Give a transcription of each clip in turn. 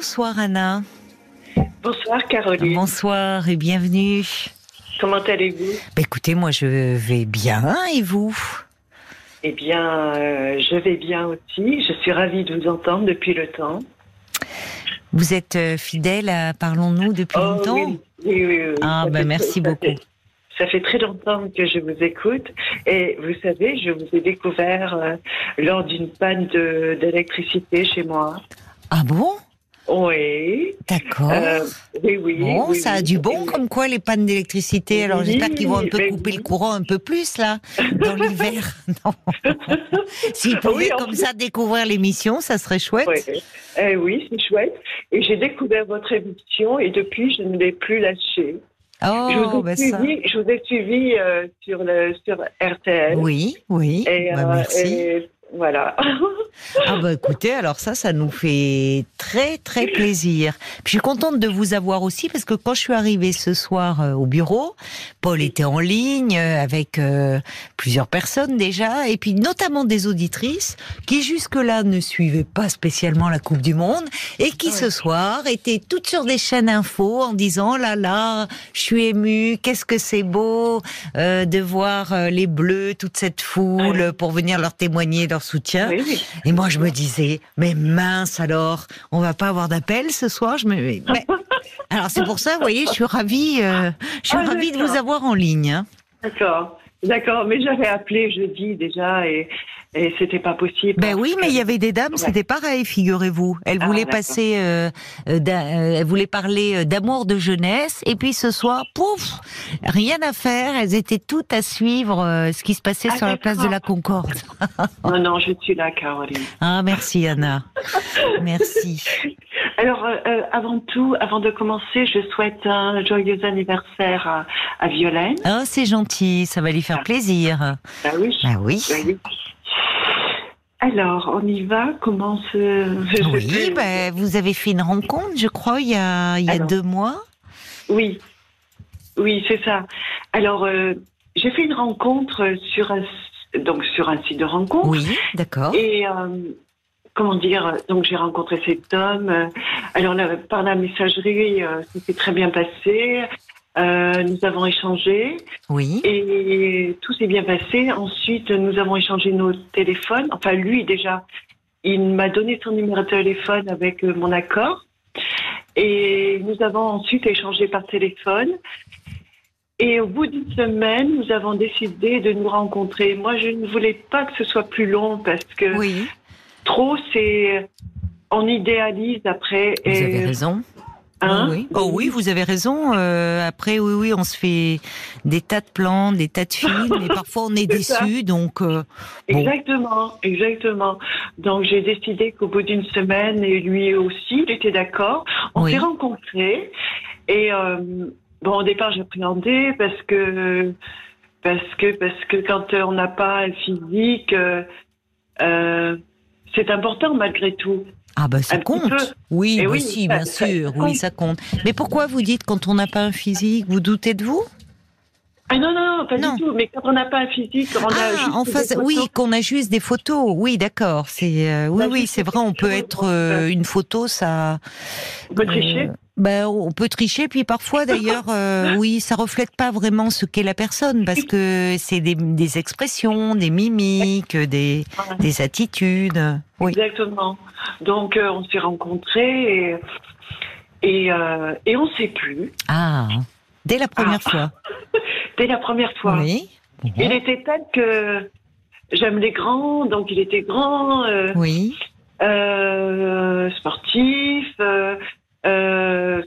Bonsoir Anna. Bonsoir Caroline. Bonsoir et bienvenue. Comment allez-vous? Bah, Écoutez, moi je vais bien et vous? Eh bien, euh, je vais bien aussi. Je suis ravie de vous entendre depuis le temps. Vous êtes euh, fidèle à Parlons-nous depuis Oh, longtemps? oui, oui, oui, oui. Ah, bah, fait- merci ça beaucoup. fait- Ça fait très longtemps que je vous écoute et vous savez, je vous ai découvert euh, lors d'une panne d'électricité chez moi. Ah bon? Oui. D'accord. Euh, oui, oui. bon, oui, ça a oui. du bon comme quoi les pannes d'électricité. Alors Oui, j'espère qu'ils vont un peu mais couper oui. le courant un peu plus là, dans l'hiver. S'ils pouvaient Oui, en comme ça découvrir l'émission, ça serait chouette. Ouais. Eh oui, c'est chouette. Et j'ai découvert votre émission et depuis, je ne l'ai plus lâchée. je, Oh, vous ai ça. suivi, je vous ai suivi euh, sur, le, sur RTL. Oui, oui. Et, bah, euh, merci. et voilà. Ah bah écoutez, alors ça, ça nous fait très très plaisir. Puis je suis contente de vous avoir aussi parce que quand je suis arrivée ce soir euh, au bureau, Paul était en ligne euh, avec euh, plusieurs personnes déjà, et puis notamment des auditrices qui jusque-là ne suivaient pas spécialement la Coupe du Monde et qui ce soir étaient toutes sur des chaînes info en disant Oh là là, je suis émue, qu'est-ce que c'est beau euh, de voir euh, les Bleus, toute cette foule Ouais. pour venir leur témoigner leur soutien. oui, oui. Et moi, je me disais, mais mince alors, on va pas avoir d'appel ce soir. Je me, mais- alors c'est pour ça, vous voyez, je suis ravie, euh, je suis Ah, ravie de vous avoir en ligne. hein. D'accord. D'accord. Mais j'avais appelé jeudi déjà et, et c'était pas possible. Ben oui, mais il y avait des dames, Ouais. c'était pareil, figurez-vous. Elles Ah, voulaient passer, euh, euh, euh, elles voulaient parler euh, d'amour de jeunesse, et puis ce soir, pouf, rien à faire. Elles étaient toutes à suivre euh, ce qui se passait Ah, sur la place de la Concorde. Non, non, je suis là, Caroline. Ah, merci Anna, merci. Alors, avant tout, avant de commencer, je souhaite un joyeux anniversaire à, à Violaine. Ah, c'est gentil, ça va lui faire plaisir. Ah oui. Ah oui. Ah oui. Alors, on y va. Comment se... Oui, ben, vous avez fait une rencontre, je crois, il y a, il y a Alors. deux mois. Oui, oui, c'est ça. Alors, euh, j'ai fait une rencontre sur un, donc sur un site de rencontre. Oui, d'accord. Et euh, comment dire, donc j'ai rencontré cet homme. euh, Alors là, par la messagerie, euh, ça s'est très bien passé. Euh, nous avons échangé Oui, et tout s'est bien passé. Ensuite, nous avons échangé nos téléphones. Enfin, lui déjà, il m'a donné son numéro de téléphone avec euh, mon accord. Et nous avons ensuite échangé par téléphone. Et au bout d'une semaine, nous avons décidé de nous rencontrer. Moi, je ne voulais pas que ce soit plus long parce que oui, trop, c'est. On idéalise après. vous et- avez raison. Hein oui, oui. Oh oui, vous avez raison. euh, après, oui, oui, on se fait des tas de plans, des tas de films, et parfois on est déçu. Donc, euh, Bon. Exactement, exactement. Donc j'ai décidé qu'au bout d'une semaine, et lui aussi, il était d'accord, on Oui. s'est rencontrés. Et euh, bon, au départ, j'appréhendais parce que parce que parce que quand on n'a pas un physique, euh, euh, c'est important malgré tout. Ah bah ça Un compte. Oui, Eh bah oui, si, bien ça- sûr, ça oui, ça compte. Mais pourquoi vous dites quand on n'a pas un physique, vous doutez de vous? Ah non non, non pas Non. du tout. Mais quand on n'a pas un physique, on a Ah, juste en des face, photos. oui, qu'on a juste des photos. Oui, d'accord. C'est euh, oui, oui, c'est vrai. On peut être euh, une photo, ça. On peut tricher. Euh, ben, on peut tricher, puis parfois d'ailleurs, euh, oui, ça reflète pas vraiment ce qu'est la personne, parce que c'est des, des expressions, des mimiques, des, des attitudes. Oui. Exactement. Donc euh, on s'est rencontrés et et, euh, et on s'est plus Ah, dès la première fois. dès la première fois. Oui. Il était tel que j'aime les grands, donc il était grand, Oui. sportif,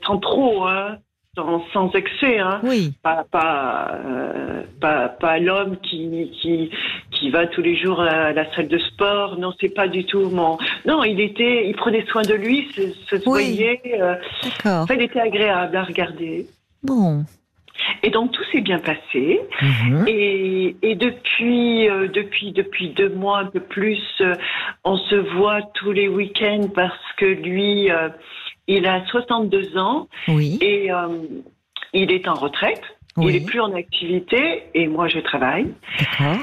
sans trop, hein, sans, sans excès, hein. Oui. Pas pas euh, pas, pas l'homme qui qui qui va tous les jours à la salle de sport. Non, c'est pas du tout mon. Non, il était, il prenait soin de lui, se, se Oui. soignait. euh, D'accord. enfin, il était agréable à regarder. Bon. Et donc tout s'est bien passé. Mhm. Et, et depuis, euh, depuis, depuis deux mois, un peu plus, euh, on se voit tous les week-ends parce que lui, euh, il a 62 ans Oui. et euh, il est en retraite. Il Oui. est plus en activité et moi je travaille. D'accord.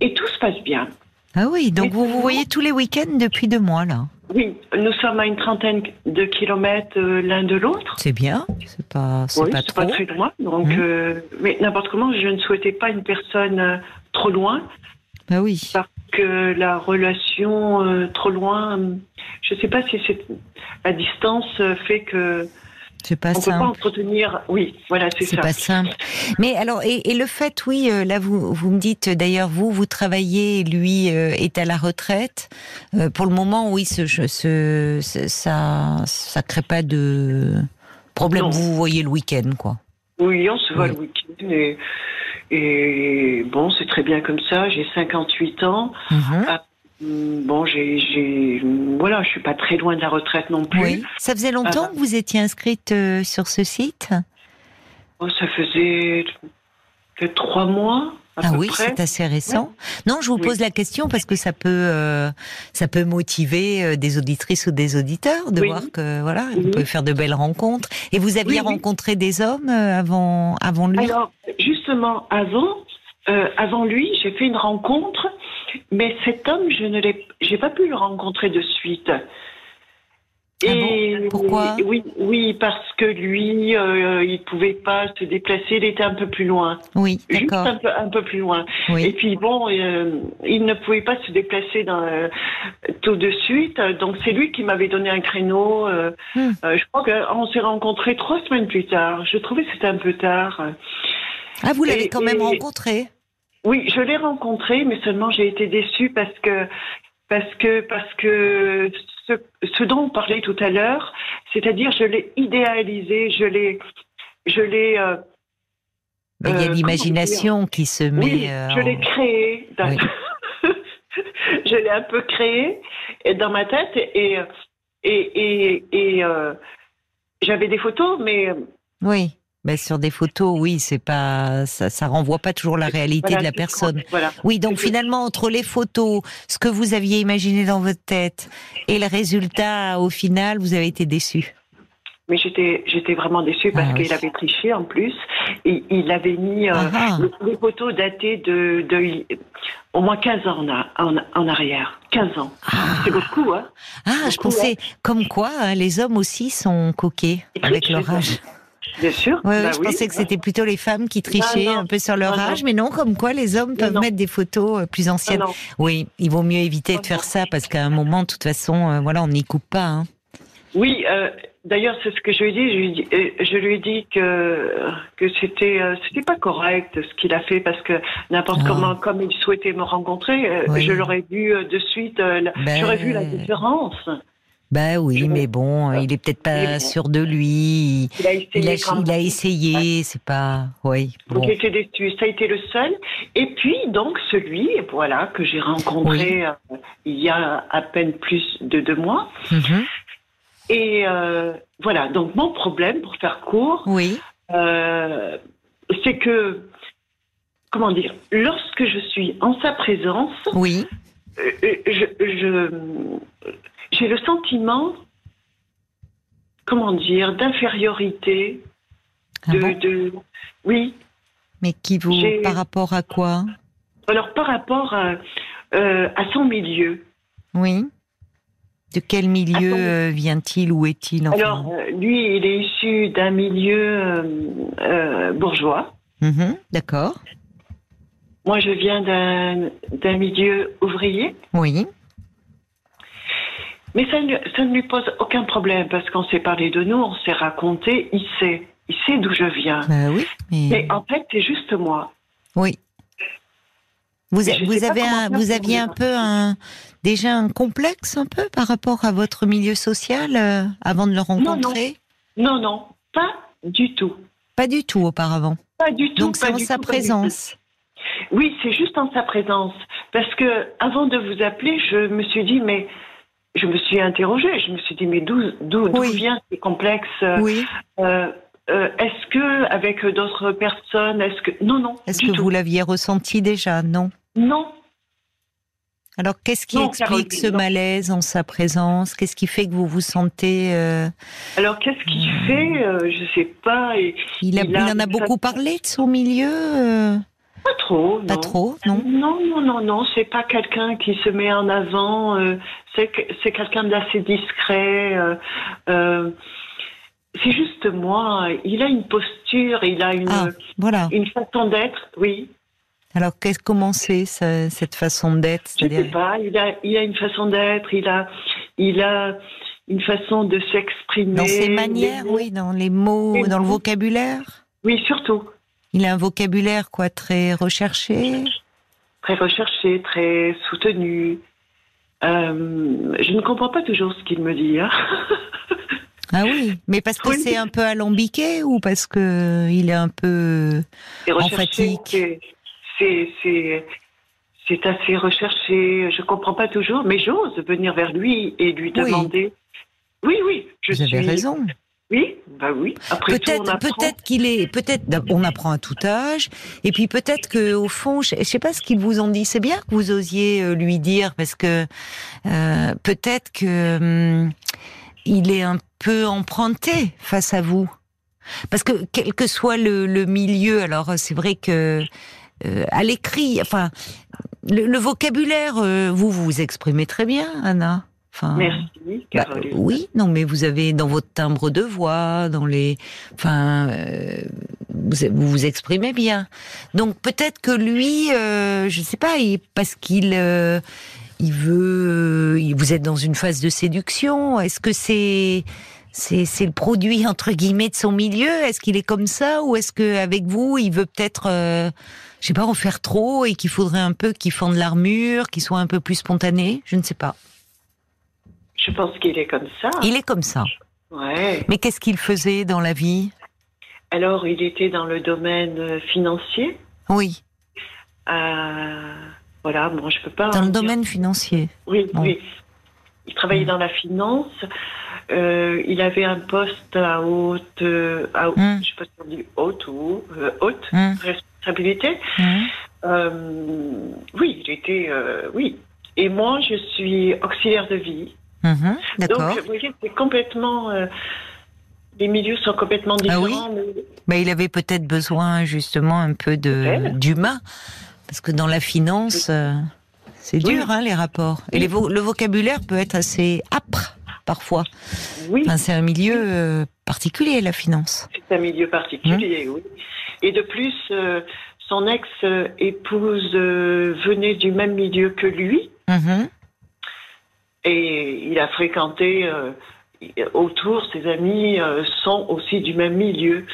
Et tout se passe bien. Ah oui, donc vous vous voyez tous les week-ends depuis deux mois là. Oui, nous sommes à une trentaine de kilomètres euh, l'un de l'autre. C'est bien, c'est pas, c'est Oui, pas c'est trop. pas très loin. Donc, Mhm. euh, mais n'importe comment, je ne souhaitais pas une personne trop loin Bah oui. parce que la relation euh, trop loin, je ne sais pas si c'est la distance euh, fait que C'est pas on peut pas simple. entretenir. Oui, voilà, c'est C'est ça. pas simple. Mais alors, et, et le fait, oui, euh, là, vous, vous me dites, d'ailleurs, vous, vous travaillez, lui euh, est à la retraite. Euh, pour le moment, oui, ce, ce, ce- ça, ça crée pas de problème. Non. Vous vous voyez le week-end, quoi. Oui, on se voit Oui. le week-end et, et bon, c'est très bien comme ça. J'ai 58 ans. Mhm. Hum, Bon, j'ai, j'ai, voilà, je suis pas très loin de la retraite non plus. Oui. Ça faisait longtemps Ah. que vous étiez inscrite euh, sur ce site? Oh, ça faisait peut-être trois mois. Ah oui, c'est assez récent. Non, je vous Oui. pose la question parce que ça peut, euh, ça peut motiver euh, des auditrices ou des auditeurs de Oui. voir que voilà, Oui. pouvez faire de belles rencontres. Et vous aviez rencontré des hommes euh, avant, avant lui? Alors, justement, avant, euh, avant lui, j'ai fait une rencontre, mais cet homme, je ne l'ai, j'ai pas pu le rencontrer de suite. Ah bon? Pourquoi? Oui, oui, parce que lui, euh, il pouvait pas se déplacer, il était un peu plus loin, Oui, juste d'accord. un peu, un peu plus loin. Et puis bon, euh, il ne pouvait pas se déplacer dans, euh, tout de suite, donc c'est lui qui m'avait donné un créneau. euh, Hmm. je crois qu'on s'est rencontrés trois semaines plus tard. Je trouvais que c'était un peu tard. Ah, vous l'avez et- quand même et- rencontré? Oui, je l'ai rencontré, mais seulement j'ai été déçue parce que parce que parce que ce, ce dont on parlait tout à l'heure, c'est-à-dire je l'ai idéalisé, je l'ai je l'ai euh, Mais Il y a Euh, l'imagination qui se met. oui, euh, je l'ai créé. dans- Oui. je l'ai un peu créé dans ma tête et et et, et, euh, j'avais des photos, mais Oui. Ben, sur des photos, oui, c'est pas, ça, ça renvoie pas toujours la réalité voilà, de la personne. Voilà. Oui, donc finalement, entre les photos, ce que vous aviez imaginé dans votre tête et le résultat, au final, vous avez été déçu. Mais j'étais, j'étais vraiment déçue parce Ah oui. qu'il avait triché en plus. Il avait mis euh, Ah ah. les, les photos datées de, de au moins 15 ans en, a- en, en arrière. 15 ans. Ah, C'est beaucoup, hein Ah, je pensais, comme quoi, hein, les hommes aussi sont coquets Ils avec leur âge. Bien sûr. Ouais, Bah je oui. pensais que c'était plutôt les femmes qui trichaient un peu sur leur Non, non. âge, mais non, comme quoi les hommes peuvent non. mettre des photos euh, plus anciennes. Oui, il vaut mieux éviter de faire ça parce qu'à un moment, de toute façon, euh, voilà, on n'y coupe pas. hein. Oui, euh, d'ailleurs, c'est ce que je lui ai dit. Je lui ai dit, je lui ai dit que, que c'était, euh, c'était pas correct ce qu'il a fait parce que n'importe Ah. comment, comme il souhaitait me rencontrer, Oui. je l'aurais vu de suite, Ben- j'aurais vu la différence. Bah oui, mais bon, il est peut-être pas bon. sûr de lui. Il a essayé. Il a, il essayé, c'est pas. Oui, Donc bon. j'étais déçue. Ça a été le seul. Et puis donc celui, voilà, que j'ai rencontré euh, il y a à peine plus de deux mois. Mhm. Et euh, voilà. Donc mon problème, pour faire court, Oui, euh, c'est que comment dire, lorsque je suis en sa présence, oui. euh, euh, je, je- j'ai le sentiment, comment dire, d'infériorité. Ah De, bon de, oui, mais qui vous, par rapport à quoi? Alors par rapport à, euh, à son milieu. Oui. De quel milieu euh, vient-il? Où est-il enfin? Alors euh, lui, il est issu d'un milieu euh, euh, bourgeois. Mhm, D'accord. Moi, je viens d'un milieu ouvrier. Oui. Mais ça ne, ça ne lui pose aucun problème parce qu'on s'est parlé de nous, on s'est raconté, il sait. Il sait d'où je viens. Bah oui. Mais... Mais en fait, c'est juste moi. Oui. Vous, a- avez un, vous aviez un peu un, déjà un complexe un peu par rapport à votre milieu social euh, avant de le rencontrer? Non, non, pas du tout. Pas du tout auparavant. Pas du tout. Donc c'est en sa tout. présence. Oui, c'est juste en sa présence. Parce que avant de vous appeler, je me suis dit, mais je me suis interrogée. Je me suis dit, mais d'où Oui. vient ces complexes Oui. euh, euh, Est-ce que avec d'autres personnes, est-ce que non, non, Est-ce que tout. vous l'aviez ressenti déjà Non? Non, Alors qu'est-ce qui Non, explique ce non. malaise en sa présence? Qu'est-ce qui fait que vous vous sentez euh, Alors qu'est-ce qu'il Hmm. fait Euh, Je sais pas. Et il, a, Il il a en a beaucoup parlé de son milieu euh? Pas trop, Pas non. trop, non? Non, non, non, non, c'est pas quelqu'un qui se met en avant. euh, c'est que- c'est quelqu'un d'assez discret. euh, euh, c'est juste moi. Il a une posture, il a une, Ah, voilà. une façon d'être. Oui, Alors, qu'est-ce comment c'est cette façon d'être je sais C'est-à-dire, pas. Il a, il a une façon d'être. Il a, il a une façon de s'exprimer. dans ses manières, mots- oui, dans les mots, Les dans le vocabulaire. Oui, surtout. Il a un vocabulaire quoi très recherché. Très recherché, très soutenu. Euh, je ne comprends pas toujours ce qu'il me dit. hein. Ah oui, mais parce que Oui. c'est un peu alambiqué ou parce que il est un peu Emphatique? c'est- assez recherché. Je comprends pas toujours, mais j'ose venir vers lui et lui Oui. demander. Oui, oui, je Vous suis. avez raison. Oui, bah oui. Après tout, on Peut-être, apprend. peut-être qu'il est, peut-être, on apprend à tout âge, et puis peut-être que au fond, je, je sais pas ce qu'ils vous ont dit. C'est bien que vous osiez euh, lui dire parce que euh, peut-être que hum, il est un peu emprunté face à vous, parce que quel que soit le, le milieu, alors c'est vrai que euh, à l'écrit, enfin, le, le vocabulaire, euh, vous vous exprimez très bien, Anna. Enfin, Merci, bah, oui, non, mais vous avez dans votre timbre de voix, dans les, enfin, euh, vous, vous vous exprimez bien. Donc peut-être que lui, euh, je sais pas, il- parce qu'il, euh, il veut, il- vous êtes dans une phase de séduction. Est-ce que c'est, c'est, c'est le produit entre guillemets de son milieu? Est-ce qu'il est comme ça? Ou est-ce que avec vous, il veut peut-être, euh, je sais pas, en faire trop et qu'il faudrait un peu qu'il fende l'armure, qu'il soit un peu plus spontané? Je ne sais pas. Je pense qu'il est comme ça. Il est comme ça. Ouais. Mais qu'est-ce qu'il faisait dans la vie? Alors, il était dans le domaine euh, financier. Oui, Euh, voilà, bon, je peux pas. dans le dire domaine financier. Oui, Bon. oui. Il travaillait dans la finance. Euh, il avait un poste à haute, euh, à, Mm. je sais pas si on dit haute ou euh, haute Hum, responsabilité. Euh, oui, il était, oui. Et moi, je suis auxiliaire de vie. Mhm, D'accord. Donc, vous voyez, c'est complètement, euh, les milieux sont complètement Ah oui différents. mais- Mais il avait peut-être besoin justement un peu de d'humain, parce que dans la finance, euh, c'est Oui. dur hein, les rapports. Et Oui. les vo- le vocabulaire peut être assez âpre parfois. Oui, Enfin, c'est un milieu euh, particulier la finance. c'est un milieu particulier, oui. Et de plus, euh, son ex-épouse venait du même milieu que lui. Mhm. Et il a fréquenté euh, autour, ses amis euh, sont aussi du même milieu.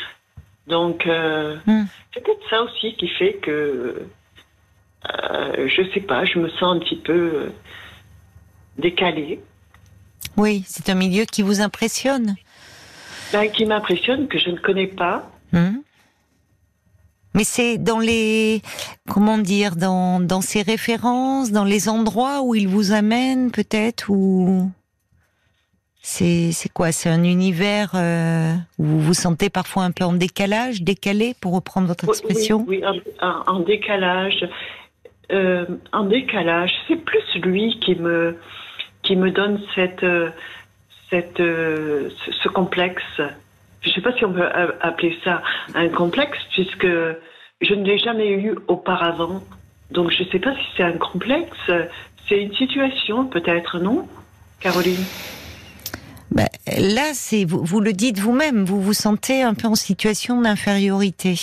Donc, euh, Hmm. c'est peut-être ça aussi qui fait que, je sais pas, je me sens un petit peu décalée. Oui, c'est un milieu qui vous impressionne. Ben, qui m'impressionne, que je ne connais pas. Hmm. Mais c'est dans les, comment dire, dans, dans ses références, dans les endroits où il vous amène peut-être, ou c'est c'est quoi? C'est un univers euh, où vous vous sentez parfois un peu en décalage, décalé, pour reprendre votre expression? Oui, en décalage. Euh, en décalage, c'est plus lui qui me, qui me donne cette, euh, cette, ce, ce complexe. Je ne sais pas si on peut appeler ça un complexe, puisque je ne l'ai jamais eu auparavant. Donc je ne sais pas si c'est un complexe. C'est une situation, peut-être, non, Caroline? Ben, là, c'est vous le dites vous-même, vous vous sentez un peu en situation d'infériorité.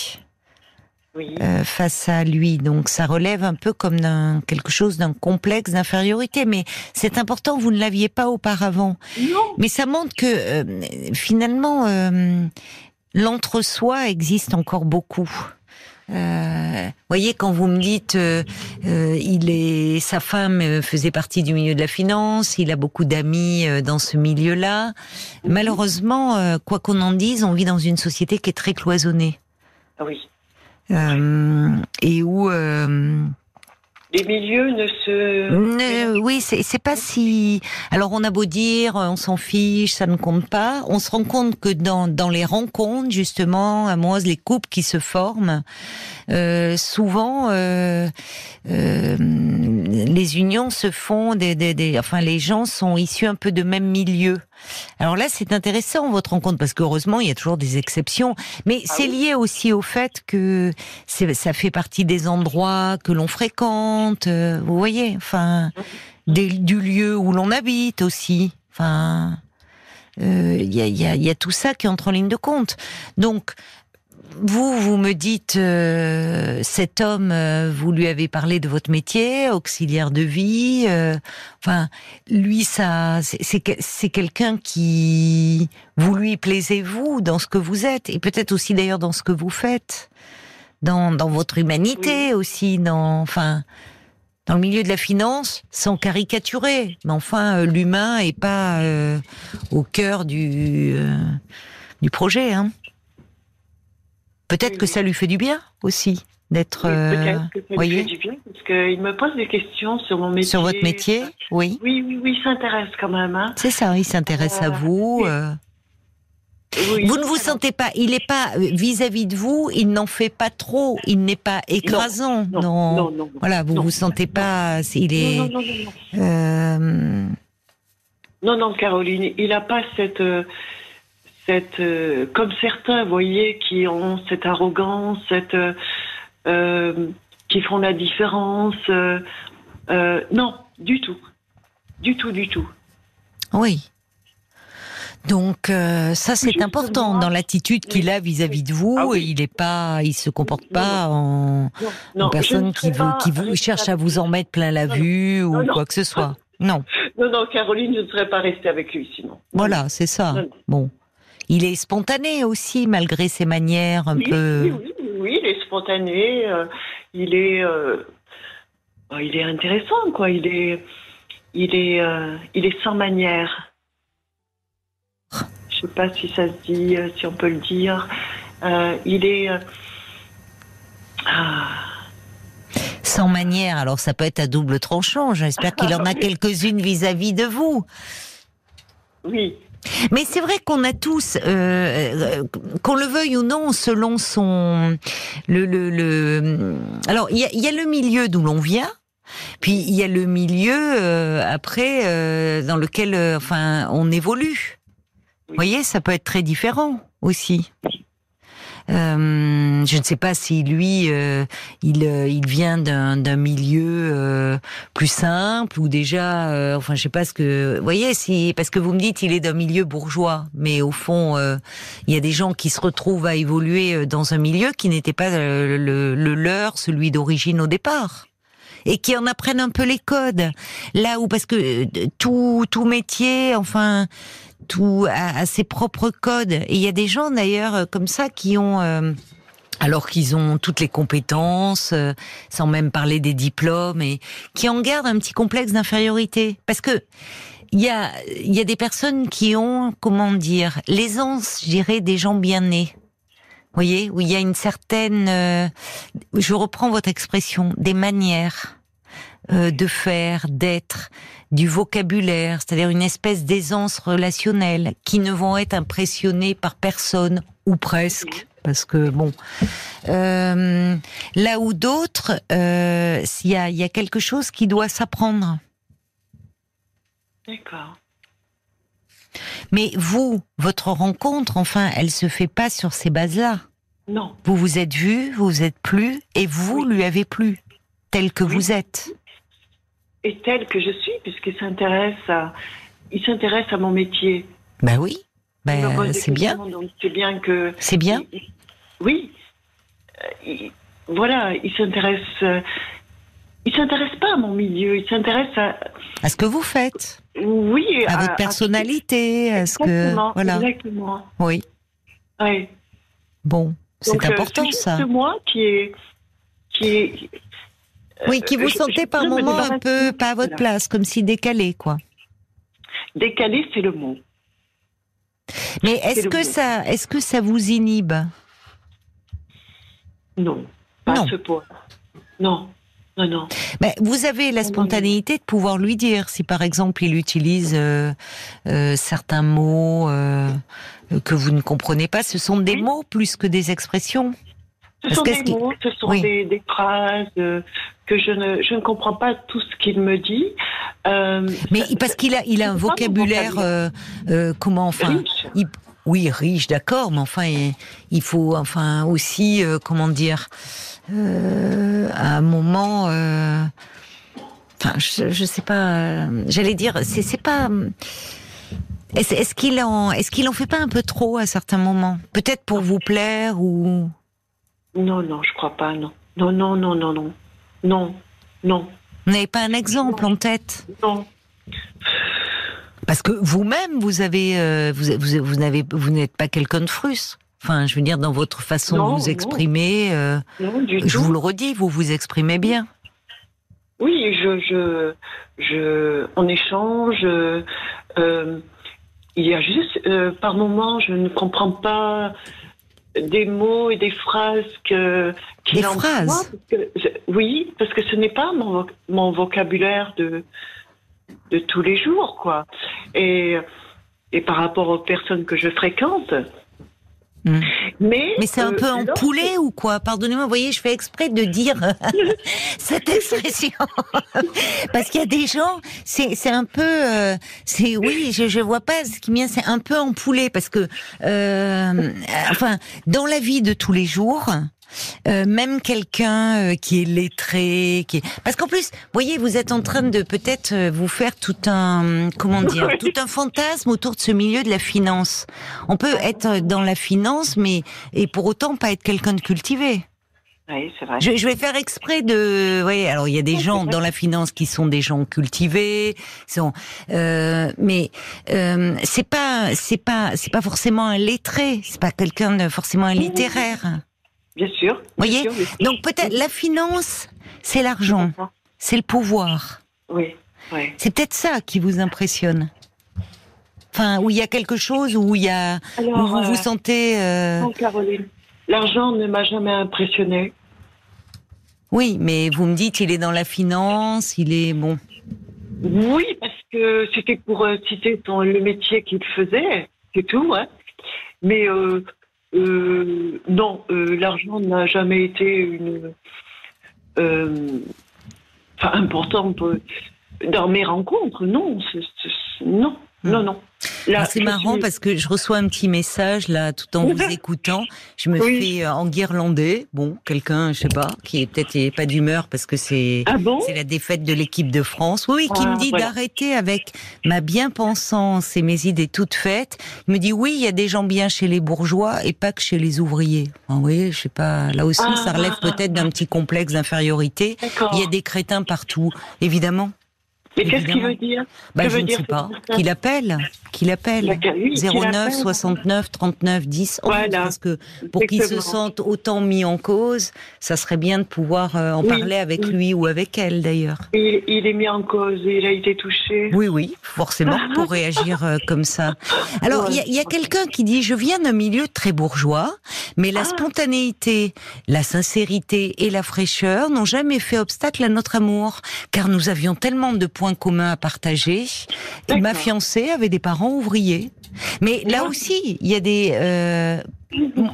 Oui. euh, face à lui. Donc ça relève un peu comme d'un quelque chose d'un complexe d'infériorité. Mais c'est important, vous ne l'aviez pas auparavant. Non. Mais ça montre que euh, finalement euh, l'entre-soi existe encore beaucoup. Euh, voyez, quand vous me dites, euh, euh, il est, sa femme faisait partie du milieu de la finance, il a beaucoup d'amis dans ce milieu-là. Malheureusement, quoi qu'on en dise, on vit dans une société qui est très cloisonnée. Ah Oui. Euh, et où euh, Les milieux ne se. ne- oui c'est pas si alors on a beau dire on s'en fiche ça ne compte pas on se rend compte que dans dans les rencontres justement amoureuses les couples qui se forment euh, souvent euh, euh, les unions se font des, des, des enfin les gens sont issus un peu de même milieu Alors là, c'est intéressant votre rencontre parce qu'heureusement, il y a toujours des exceptions, mais Ah c'est oui. lié aussi au fait que ça fait partie des endroits que l'on fréquente. euh, vous voyez, enfin, des- du lieu où l'on habite aussi. Enfin, euh, il y, a, y a- il y a tout ça qui entre en ligne de compte. Donc, vous, vous me dites, euh, cet homme, euh, vous lui avez parlé de votre métier, auxiliaire de vie. euh, enfin, lui, ça, c'est- c'est que- c'est quelqu'un qui, vous lui plaisez-vous dans ce que vous êtes, et peut-être aussi d'ailleurs dans ce que vous faites, dans, dans votre humanité aussi, dans, enfin, dans le milieu de la finance, sans caricaturer. Mais enfin, euh, l'humain est pas euh, au cœur du euh, du projet. Hein. Peut-être Oui, que oui. ça lui fait du bien aussi d'être Oui, euh, Peut-être que ça lui voyez fait du bien, parce qu'il me pose des questions sur mon métier. sur votre métier. Oui, Oui, oui, oui, il s'intéresse quand même. Hein. c'est ça. Il s'intéresse à Euh, vous. euh. Oui, Vous ne vous sentez pas, il n'est pas euh, vis-à-vis de vous, il n'en fait pas trop, il n'est pas écrasant. Non, non, non. non. Voilà, vous Non. vous sentez pas, il est. Non, non, non, non, non. euh, Caroline, il n'a pas cette, cette, euh, comme certains, vous voyez, qui ont cette arrogance, cette, euh, euh, qui font la différence. non, du tout, du tout, du tout. Oui. Donc euh, ça c'est important dans l'attitude qu'il a vis-à-vis de vous. Ah oui. et Il est pas, il se comporte pas en, Non, en non, je personne ne qui vous cherche à vous en mettre plein la vue ou quoi que ce soit. Non, Non, non, Caroline, je ne serais pas restée avec lui sinon. voilà, c'est ça. Bon, il est spontané aussi malgré ses manières un Oui, peu. oui, oui, oui, il est spontané, euh, il est, euh, oh, il est intéressant, quoi. Il est, il est, euh, il est sans manière. Je sais pas si ça se dit, si on peut le dire. Il est. ah, Sans manière, alors ça peut être à double tranchant. J'espère qu'il en a quelques-unes vis-à-vis de vous. oui, Mais c'est vrai qu'on a tous, euh, euh, qu'on le veuille ou non, selon son le le, le alors il y a, il y a le milieu d'où l'on vient. Puis il y a le milieu euh, après euh, dans lequel euh, enfin on évolue. Vous voyez, ça peut être très différent aussi. Euh, je ne sais pas si lui, euh, il, euh, il vient d'un milieu plus simple ou déjà, enfin, je sais pas ce que, vous voyez, si parce que vous me dites il est d'un milieu bourgeois, mais au fond, il y a des gens qui se retrouvent à évoluer dans un milieu qui n'était pas le, le leur, celui d'origine au départ. Et qui en apprennent un peu les codes. Là où, parce que tout, tout métier, enfin, tout a, a ses propres codes. Et il y a des gens d'ailleurs euh, comme ça qui ont, euh, alors qu'ils ont toutes les compétences, euh, sans même parler des diplômes, et qui en gardent un petit complexe d'infériorité. Parce que il y a, y a des personnes qui ont, comment dire, l'aisance, je dirais, des gens bien nés. Vous voyez, où il y a une certaine, euh, je reprends votre expression, des manières euh, de faire, d'être, du vocabulaire, c'est-à-dire une espèce d'aisance relationnelle, qui ne vont être impressionnés par personne ou presque, parce que bon, euh, là où d'autres, euh, il y a, il y a quelque chose qui doit s'apprendre. d'accord. Mais vous, votre rencontre, enfin, elle se fait pas sur ces bases-là. Non, Vous vous êtes vu, vous vous êtes plu, et vous lui avez plu, tel que Oui. vous êtes. Et tel que je suis, puisqu'il s'intéresse à, il s'intéresse à mon métier. Ben oui, des c'est bien, c'est bien que. c'est bien. Il- il- Oui. Euh, il- voilà, il s'intéresse. euh, il s'intéresse pas à mon milieu. Il s'intéresse à. À ce que vous faites, Oui. à votre personnalité, à ce que, Exactement. voilà, Exactement. oui. Ouais. Bon, c'est euh, important ça. moi qui est. Qui est Oui, qui vous je- sentez je par voudrais me moment un peu pas à votre place, comme si décalé, quoi. décalé, c'est le mot. Mais est-ce que mot. ça, est-ce que ça vous inhibe? Non. Pas Non. à ce point. Non. Non, non. Ben, vous avez la spontanéité de pouvoir lui dire si par exemple il utilise euh, euh, certains mots euh, que vous ne comprenez pas. Ce sont des Oui. mots plus que des expressions? Ce Parce sont des mots, ce sont Oui. des, des phrases euh, que je ne, je ne comprends pas tout ce qu'il me dit. Euh, Mais parce qu'il a, il a un vocabulaire, euh, euh, comment, enfin, riche. oui, riche, d'accord, mais enfin, il, faut, enfin, aussi, euh, comment dire, euh, à un moment, enfin, je, je sais pas, j'allais dire, c'est, c'est pas. Est-ce, est-ce qu'il en, est-ce qu'il en fait pas un peu trop à certains moments? Peut-être pour vous plaire ou? Non, non, je crois pas, non. Non, non, non, non, non. Non, non. Vous n'avez pas un exemple en tête Non. Parce que vous-même, vous avez, euh, vous, vous, vous n'avez, vous n'êtes pas quelqu'un de frustre. Enfin, je veux dire, dans votre façon de vous exprimer, euh, je vous le redis, vous vous exprimez bien. Oui, je, je, je on échange. Euh, il y a juste, par moments, je ne comprends pas des mots et des phrases que des phrases. oui, parce que ce n'est pas mon, mon vocabulaire de de tous les jours, quoi. Et et par rapport aux personnes que je fréquente, Hmm. Mais, Mais c'est un euh, peu en poulet ou quoi? Pardonnez-moi, vous voyez, je fais exprès de dire cette expression. Parce qu'il y a des gens, c'est c'est un peu, euh, c'est oui, je je vois pas ce qui vient, c'est un peu en poulet. Parce que, euh, enfin, dans la vie de tous les jours, euh, même quelqu'un euh, qui est lettré, qui est... parce qu'en plus, voyez, vous êtes en train de peut-être euh, vous faire tout un comment dire, tout un fantasme autour de ce milieu de la finance. On peut être dans la finance, mais et pour autant pas être quelqu'un de cultivé. Oui, vrai. Je, je, vais faire exprès de. Oui, alors il y a des gens dans la finance qui sont des gens cultivés, sont, euh, mais euh, c'est pas, c'est pas, c'est pas forcément un lettré, c'est pas quelqu'un de forcément un littéraire. Bien sûr. Voyez Donc peut-être la finance, c'est l'argent, c'est le pouvoir. Oui. C'est peut-être ça qui vous impressionne. Enfin, où il y a quelque chose, où il y a, où vous vous euh, sentez. Euh... Caroline, l'argent ne m'a jamais impressionné. Oui, mais vous me dites, il est dans la finance, il est bon. Oui, parce que c'était pour euh, citer ton, le métier qu'il faisait, c'est tout. Hein. Mais euh, euh, non, euh, l'argent n'a jamais été une euh, importante dans mes rencontres. Non, non, non, non. Ah, c'est marrant parce que je reçois un petit message là, tout en vous écoutant. Je me fais euh, enguirlander. Bon, quelqu'un, je sais pas, qui est peut-être pas d'humeur parce que c'est ah c'est la défaite de l'équipe de France. Oui, qui me ah, dit d'arrêter avec ma bien-pensance et mes idées toutes faites. Il me dit oui, il y a des gens bien chez les bourgeois et pas que chez les ouvriers. Ah oui, je sais pas. Là aussi, ça relève peut-être d'un petit complexe d'infériorité. Il y a des crétins partout, évidemment. Mais qu'est-ce qu'il veut dire bah, Je ne sais pas. Qu'il appelle Qu'il appelle 09 69 39 10 11 Parce que pour qu'il se sente autant mis en cause, ça serait bien de pouvoir euh, en parler avec lui ou avec elle d'ailleurs. Il, il, est mis en cause, il a été touché. Oui, oui, forcément, pour réagir euh, comme ça. Alors, il y a, a quelqu'un qui dit, je viens d'un milieu très bourgeois, mais la ah. spontanéité, la sincérité et la fraîcheur n'ont jamais fait obstacle à notre amour, car nous avions tellement de point commun à partager. Et ma fiancée avait des parents ouvriers. Mais là aussi, il y a des. Euh,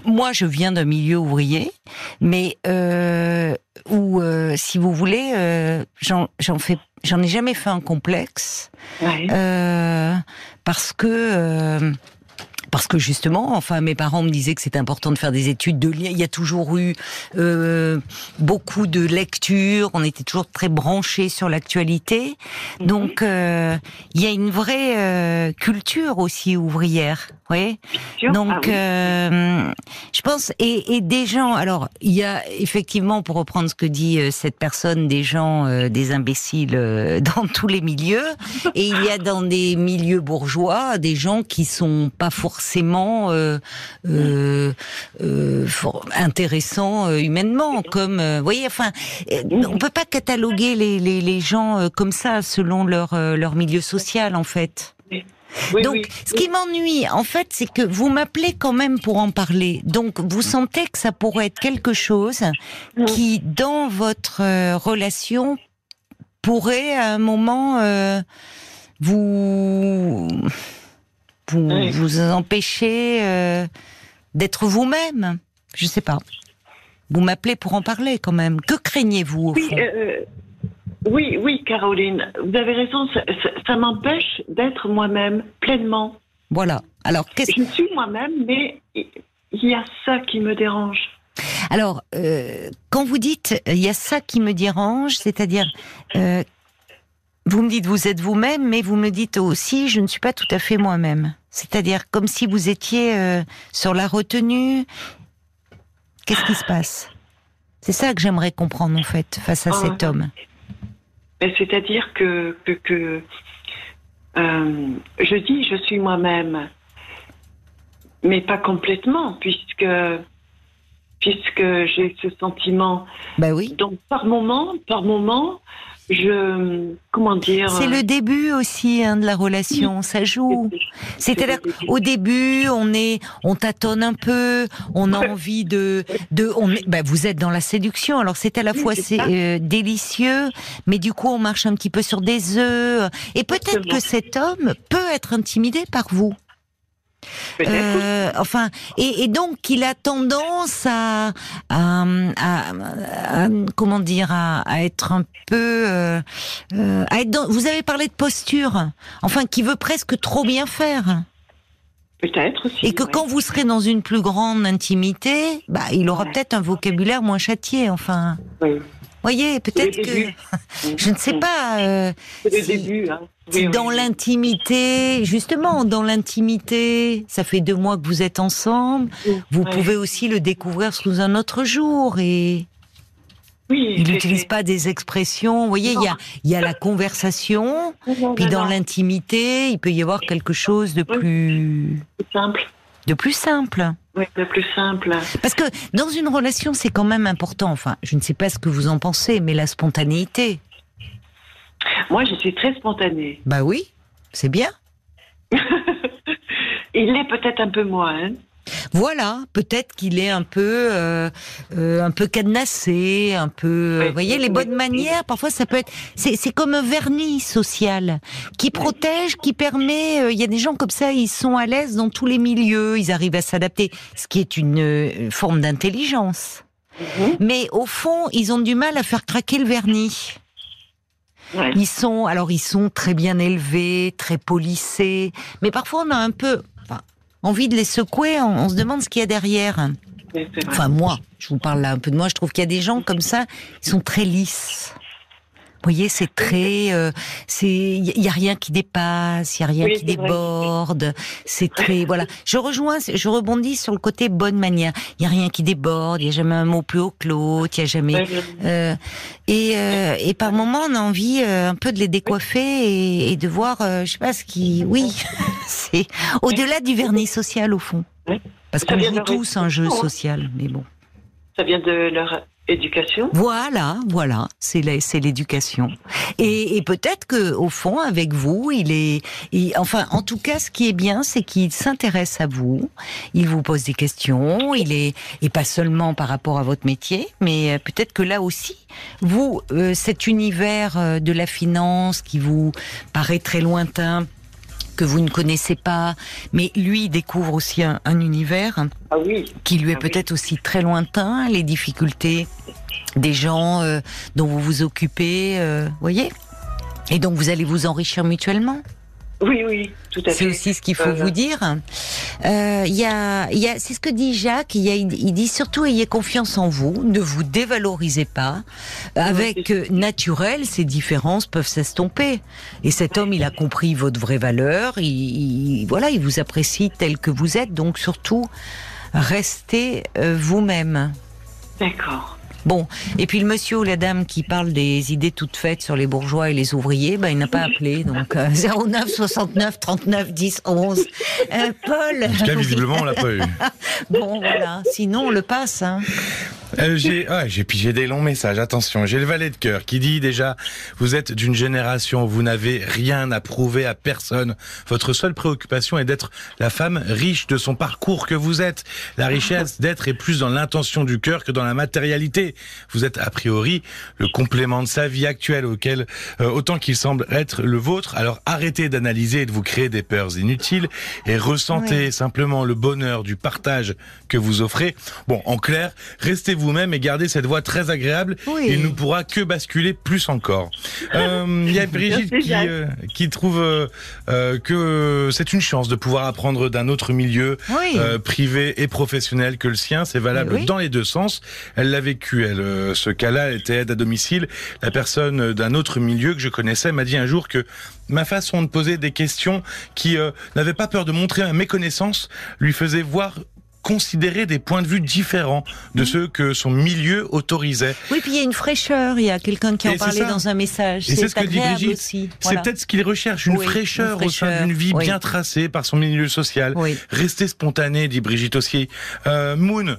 moi, je viens d'un milieu ouvrier, mais euh, où, euh, si vous voulez, j'en fais, j'en ai jamais fait un complexe, parce que parce que justement, enfin, mes parents me disaient que c'était important de faire des études de lien. Il y a toujours eu euh, beaucoup de lectures. On était toujours très branchés sur l'actualité. Mhm. Donc, euh, il y a une vraie euh, culture aussi ouvrière. Oui. Donc, ah je pense et, et, des gens. Alors, il y a effectivement, pour reprendre ce que dit cette personne, des gens, des imbéciles dans tous les milieux. Et il y a dans des milieux bourgeois des gens qui sont pas forcément forcément euh, euh, euh intéressant euh, humainement. Comme, vous voyez, enfin, on peut pas cataloguer les, les, les gens comme ça selon leur leur milieu social, en fait. Donc, ce qui m'ennuie, en fait, c'est que vous m'appelez quand même pour en parler. Donc, vous sentez que ça pourrait être quelque chose qui, dans votre relation, pourrait à un moment euh, vous vous vous empêchez euh, d'être vous-même. Je sais pas. Vous m'appelez pour en parler quand même. Que craignez-vous au Oui, fond? euh, oui, oui, Caroline, vous avez raison, ça, ça- ça m'empêche d'être moi-même pleinement. Voilà. Alors, qu'est-ce Je suis moi-même, mais il y a ça qui me dérange. Alors, euh, quand vous dites il y a ça qui me dérange, c'est-à-dire euh, vous me dites vous êtes vous-même, mais vous me dites aussi je ne suis pas tout à fait moi-même. C'est-à-dire comme si vous étiez euh, sur la retenue. Qu'est-ce qui se passe? C'est ça que j'aimerais comprendre en fait face à Ah. cet homme. C'est-à-dire que, que, que, euh, je dis je suis moi-même, mais pas complètement, puisque, puisque j'ai ce sentiment. Bah oui. Donc par moment, par moment, je comment dire. C'est le début aussi hein, de la relation, ça joue. C'est-à-dire au début, on est, on tâtonne un peu, on a envie de, de, on est, bah, vous êtes dans la séduction. Alors c'est à la fois c'est euh, délicieux, mais du coup on marche un petit peu sur des œufs. Et peut-être que cet homme peut être intimidé par vous. Euh, enfin, et, et donc il a tendance à, à, à- à- comment dire, à, être un peu, euh, euh, à être dans, vous avez parlé de posture, enfin, qui veut presque trop bien faire, Peut-être aussi. et que ouais. quand vous serez dans une plus grande intimité, bah, il aura Ouais. peut-être un vocabulaire moins châtié, enfin, Oui. Voyez, peut-être que, je ne sais pas. euh, si- début. Hein. si Oui, dans l'intimité, justement, dans l'intimité, ça fait deux mois que vous êtes ensemble, vous pouvez aussi le découvrir sous un autre jour et Oui, il n'utilise pas des expressions. Vous voyez, il y a, il y a la conversation, Non, puis non, dans l'intimité, il peut y avoir quelque chose de plus, simple. De plus simple. Oui, le plus simple. Parce que dans une relation, c'est quand même important. Enfin, je ne sais pas ce que vous en pensez, mais la spontanéité. Moi, je suis très spontanée. Bah oui, c'est bien. Il l'est peut-être un peu moins. Hein. Voilà, peut-être qu'il est un peu, euh, euh, un peu cadenassé, un peu. euh, Oui, vous voyez, les bonnes manières, parfois ça peut être. C'est, c'est comme un vernis social qui protège, qui permet. Il y a des gens comme ça, ils sont à l'aise dans tous les milieux, ils arrivent à s'adapter, ce qui est une, forme d'intelligence. Mhm. Mais au fond, ils ont du mal à faire craquer le vernis. Ouais. Ils sont, alors ils sont très bien élevés, très polissés, mais parfois on a un peu envie de les secouer. On, on se demande ce qu'il y a derrière. Enfin moi, je vous parle là un peu de moi. Je trouve qu'il y a des gens comme ça, ils sont très lisses. Vous voyez, c'est très, euh, c'est, il y a rien qui dépasse, il y a rien Oui, qui déborde. C'est très, voilà. Je rejoins, je rebondis sur le côté bonne manière. Il y a rien qui déborde, il y a jamais un mot plus haut que l'autre, il y a jamais. Euh, et, euh, et par moments, on a envie euh, un peu de les décoiffer et, et de voir, euh, je sais pas ce qui, oui, c'est au-delà du vernis social au fond. Parce qu'on joue tous un jeu hein. social, mais bon. Ça vient de leur éducation. Voilà, voilà, c'est l'éducation. Et, et peut-être que au fond, avec vous, il est, enfin, en tout cas, ce qui est bien, c'est qu'il s'intéresse à vous. Il vous pose des questions. Il est, et pas seulement par rapport à votre métier, mais euh, peut-être que là aussi, vous, euh, cet univers euh, de la finance qui vous paraît très lointain que vous ne connaissez pas, mais lui découvre aussi un, un univers Ah oui. qui lui est Ah oui. peut-être aussi très lointain, les difficultés des gens euh, dont vous vous occupez, euh, voyez Et donc vous allez vous enrichir mutuellement. Oui, oui, tout à fait. C'est aussi ce qu'il faut Euh, vous dire. Euh, Il y a, il y a, c'est ce que dit Jacques. Il, y a, il dit surtout ayez confiance en vous, ne vous dévalorisez pas. Avec naturel, ces différences peuvent s'estomper. Et cet homme, il a compris votre vraie valeur. Il, il- voilà, il vous apprécie tel que vous êtes. Donc surtout, restez euh, vous-même. D'accord. Bon, et puis le monsieur ou la dame qui parle des idées toutes faites sur les bourgeois et les ouvriers, ben, il n'a pas appelé, donc euh, 09 69 39 10 11. Euh, Paul En tout cas, visiblement, on l'a pas eu. Bon, voilà, sinon on le passe. Hein. Euh, j'ai ah, j'ai pigé des longs messages. Attention, j'ai le valet de cœur qui dit déjà vous êtes d'une génération où vous n'avez rien à prouver à personne. Votre seule préoccupation est d'être la femme riche de son parcours que vous êtes. La richesse d'être est plus dans l'intention du cœur que dans la matérialité. Vous êtes a priori le complément de sa vie actuelle auquel euh, autant qu'il semble être le vôtre. Alors arrêtez d'analyser et de vous créer des peurs inutiles et ressentez simplement le bonheur du partage que vous offrez. Bon, en clair, restez vous-même et gardez cette voix très agréable. Il ne pourra que basculer plus encore. Euh, il y a Brigitte qui, euh, qui trouve euh, que c'est une chance de pouvoir apprendre d'un autre milieu privé et professionnel que le sien. C'est valable dans les deux sens. Elle l'a vécu. Elle, ce cas-là, était aide à domicile. La personne d'un autre milieu que je connaissais m'a dit un jour que ma façon de poser des questions qui n'avait pas peur de montrer ma méconnaissance lui faisait voir considérer des points de vue différents de ceux que son milieu autorisait. Oui, puis il y a une fraîcheur, il y a quelqu'un qui en parlait dans un message. C'est ce que dit Brigitte. C'est peut-être ce qu'il recherche, une, fraîcheur au sein d'une vie bien tracée par son milieu social. Rester spontané, dit Brigitte aussi. Euh, Moon,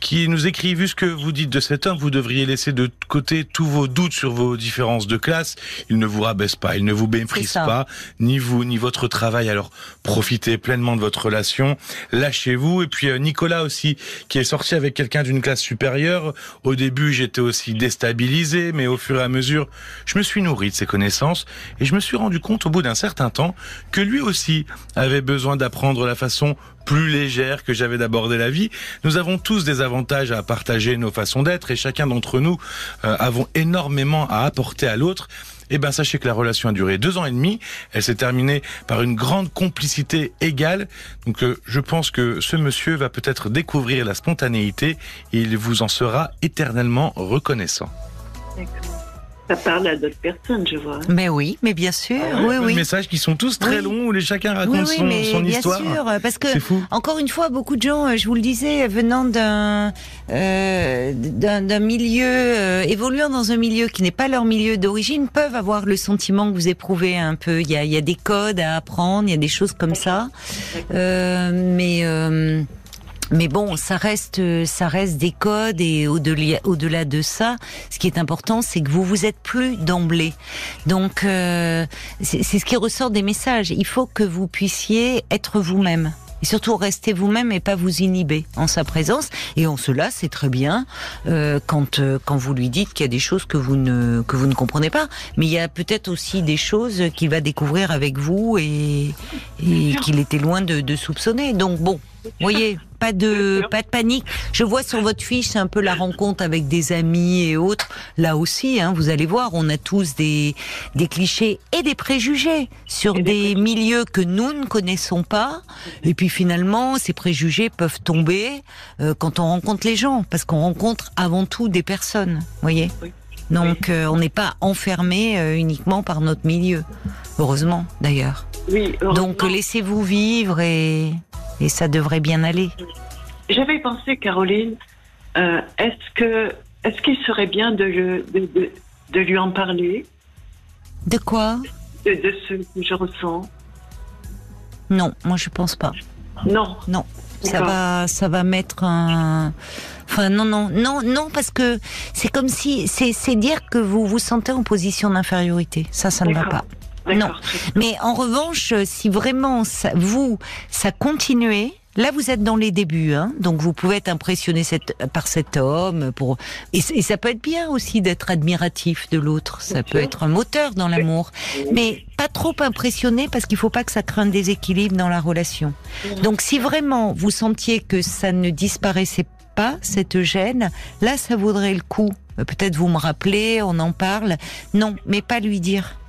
qui nous écrit, vu ce que vous dites de cet homme, vous devriez laisser de côté tous vos doutes sur vos différences de classe. Il ne vous rabaisse pas, il ne vous méprise pas, ni vous, ni votre travail. Alors profitez pleinement de votre relation, lâchez-vous. Et puis euh, Nicolas aussi, qui est sorti avec quelqu'un d'une classe supérieure. Au début, j'étais aussi déstabilisé, mais au fur et à mesure, je me suis nourri de ses connaissances et je me suis rendu compte au bout d'un certain temps que lui aussi avait besoin d'apprendre la façon plus légère que j'avais d'aborder la vie. Nous avons tous des avantages à partager nos façons d'être et chacun d'entre nous euh, avons énormément à apporter à l'autre. Eh ben, sachez que la relation a duré deux ans et demi. Elle s'est terminée par une grande complicité égale. Donc, euh, je pense que ce monsieur va peut-être découvrir la spontanéité et il vous en sera éternellement reconnaissant. Ça parle à d'autres personnes, je vois. Mais oui, mais bien sûr. Ah oui, oui. Des messages qui sont tous très longs où les chacun raconte son, son, bien histoire. Sûr, parce que encore une fois, beaucoup de gens, je vous le disais, venant d'un euh, d'un milieu euh, évoluant dans un milieu qui n'est pas leur milieu d'origine, peuvent avoir le sentiment que vous éprouvez un peu. Il y a, il y a des codes à apprendre, il y a des choses comme ça. Euh, mais euh, mais bon, ça reste, ça reste des codes et au-delà, au-delà de ça, ce qui est important, c'est que vous vous êtes plus d'emblée. Donc, euh, c'est, ce qui ressort des messages. Il faut que vous puissiez être vous-même. Et surtout rester vous-même et pas vous inhiber en sa présence. Et en cela, c'est très bien euh, quand euh, quand vous lui dites qu'il y a des choses que vous ne que vous ne comprenez pas. Mais il y a peut-être aussi des choses qu'il va découvrir avec vous et, et qu'il était loin de, de soupçonner. Donc bon, voyez, pas de pas de panique. Je vois sur votre fiche, un peu la rencontre avec des amis et autres. Là aussi, hein, vous allez voir, on a tous des des clichés et des préjugés sur des, milieux que nous ne connaissons pas. Et puis finalement, ces préjugés peuvent tomber euh, quand on rencontre les gens, parce qu'on rencontre avant tout des personnes. Voyez. Donc euh, on n'est pas enfermé euh, uniquement par notre milieu. Heureusement, d'ailleurs. Oui, Donc laissez-vous vivre et et ça devrait bien aller. J'avais pensé, Caroline, euh, est-ce que est-ce qu'il serait bien de, de, de, lui en parler De quoi de, ce que je ressens. Non, moi je pense pas. Non. Non. Ça va, ça va mettre un. Enfin non non non non parce que c'est comme si c'est dire que vous vous sentez en position d'infériorité. Ça ça ne va pas. Non. Mais en revanche, si vraiment ça, vous, ça continuait, Là, vous êtes dans les débuts, hein, donc vous pouvez être impressionné cette, par cet homme. Pour et, ça peut être bien aussi d'être admiratif de l'autre. Ça peut être un moteur dans l'amour, mais pas trop impressionné parce qu'il faut pas que ça crée un déséquilibre dans la relation. Donc, si vraiment vous sentiez que ça ne disparaissait pas cette gêne, là, ça vaudrait le coup. Peut-être vous me rappelez, on en parle. Non, mais pas lui dire.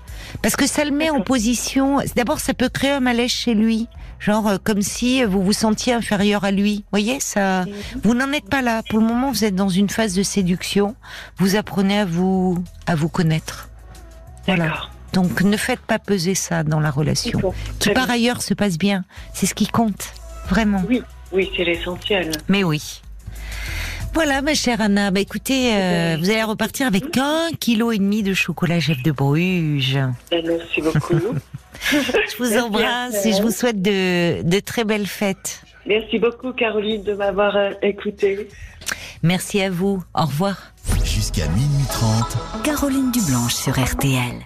Parce que ça le met en position. D'abord, ça peut créer un malaise chez lui, genre euh, comme si vous vous sentiez inférieur à lui. Vous voyez, ça. Vous n'en êtes pas là. Pour le moment, vous êtes dans une phase de séduction. Vous apprenez à vous à vous connaître. Voilà. Donc, ne faites pas peser ça dans la relation, qui par ailleurs se passe bien. C'est ce qui compte, vraiment. Oui, oui, c'est l'essentiel. Mais oui. Voilà, ma chère Anna. Bah, écoutez, euh, vous allez repartir avec un kilo et demi de chocolat Jeff de Bruges. Ben, merci beaucoup. je vous embrasse et je vous souhaite de, de, très belles fêtes. Merci beaucoup, Caroline, de m'avoir euh, écouté. Merci à vous. Au revoir. Jusqu'à minuit 30. Caroline Dublanche sur RTL.